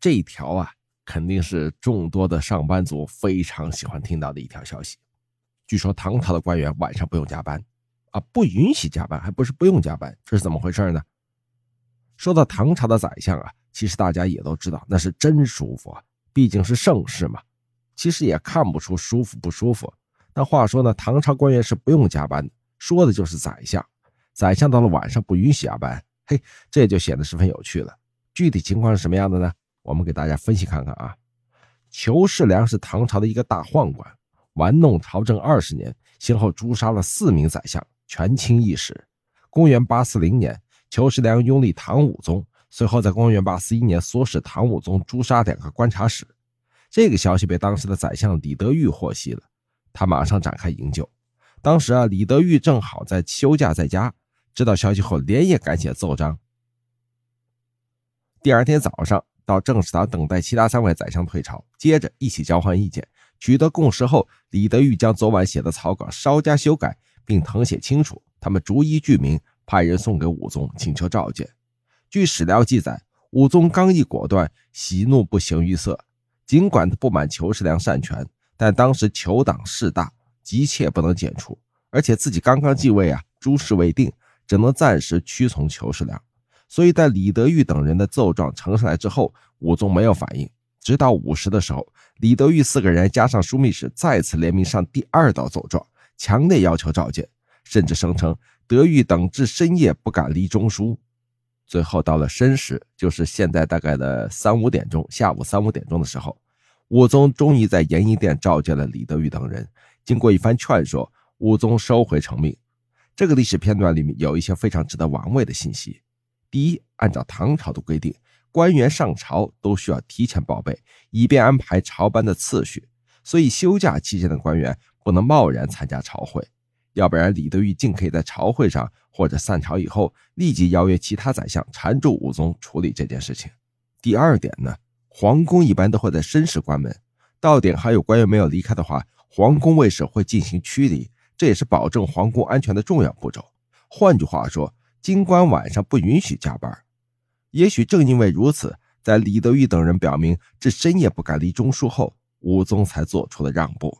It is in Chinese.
这一条啊，肯定是众多的上班族非常喜欢听到的一条消息。据说唐朝的官员晚上不用加班，啊，不允许加班，还不是不用加班，这是怎么回事呢？说到唐朝的宰相啊，其实大家也都知道，那是真舒服啊，毕竟是盛世嘛。其实也看不出舒服不舒服。但话说呢，唐朝官员是不用加班的，说的就是宰相。宰相到了晚上不允许加班，嘿，这就显得十分有趣了。具体情况是什么样的呢？我们给大家分析看看啊。裘世良是唐朝的一个大宦官。玩弄朝政二十年，先后诛杀了四名宰相，权倾一时。公元八四零年，裘世良拥立唐武宗，随后在公元八四一年唆使唐武宗诛杀两个观察使。这个消息被当时的宰相李德裕获悉了，他马上展开营救。当时啊，李德裕正好在休假在家，知道消息后连夜赶写奏章。第二天早上到政事堂等待其他三位宰相退朝，接着一起交换意见。取得共识后，李德裕将昨晚写的草稿稍加修改，并誊写清楚。他们逐一具名，派人送给武宗，请求召见。据史料记载，武宗刚毅果断，喜怒不形于色。尽管他不满裘世良擅权，但当时裘党势大，急切不能剪除，而且自己刚刚继位啊，诸事未定，只能暂时屈从裘世良。所以在李德裕等人的奏状呈上来之后，武宗没有反应。直到午时的时候，李德裕四个人加上枢密使再次联名上第二道奏状，强烈要求召见，甚至声称德裕等至深夜不敢离中书。最后到了申时，就是现在大概的三五点钟，下午三五点钟的时候，武宗终于在延英殿召见了李德裕等人。经过一番劝说，武宗收回成命。这个历史片段里面有一些非常值得玩味的信息。第一，按照唐朝的规定。官员上朝都需要提前报备，以便安排朝班的次序。所以休假期间的官员不能贸然参加朝会，要不然李德裕尽可以在朝会上或者散朝以后，立即邀约其他宰相缠住武宗处理这件事情。第二点呢，皇宫一般都会在申时关门，到点还有官员没有离开的话，皇宫卫士会进行驱离，这也是保证皇宫安全的重要步骤。换句话说，金官晚上不允许加班。也许正因为如此，在李德裕等人表明至深夜不敢离中书后，武宗才做出了让步。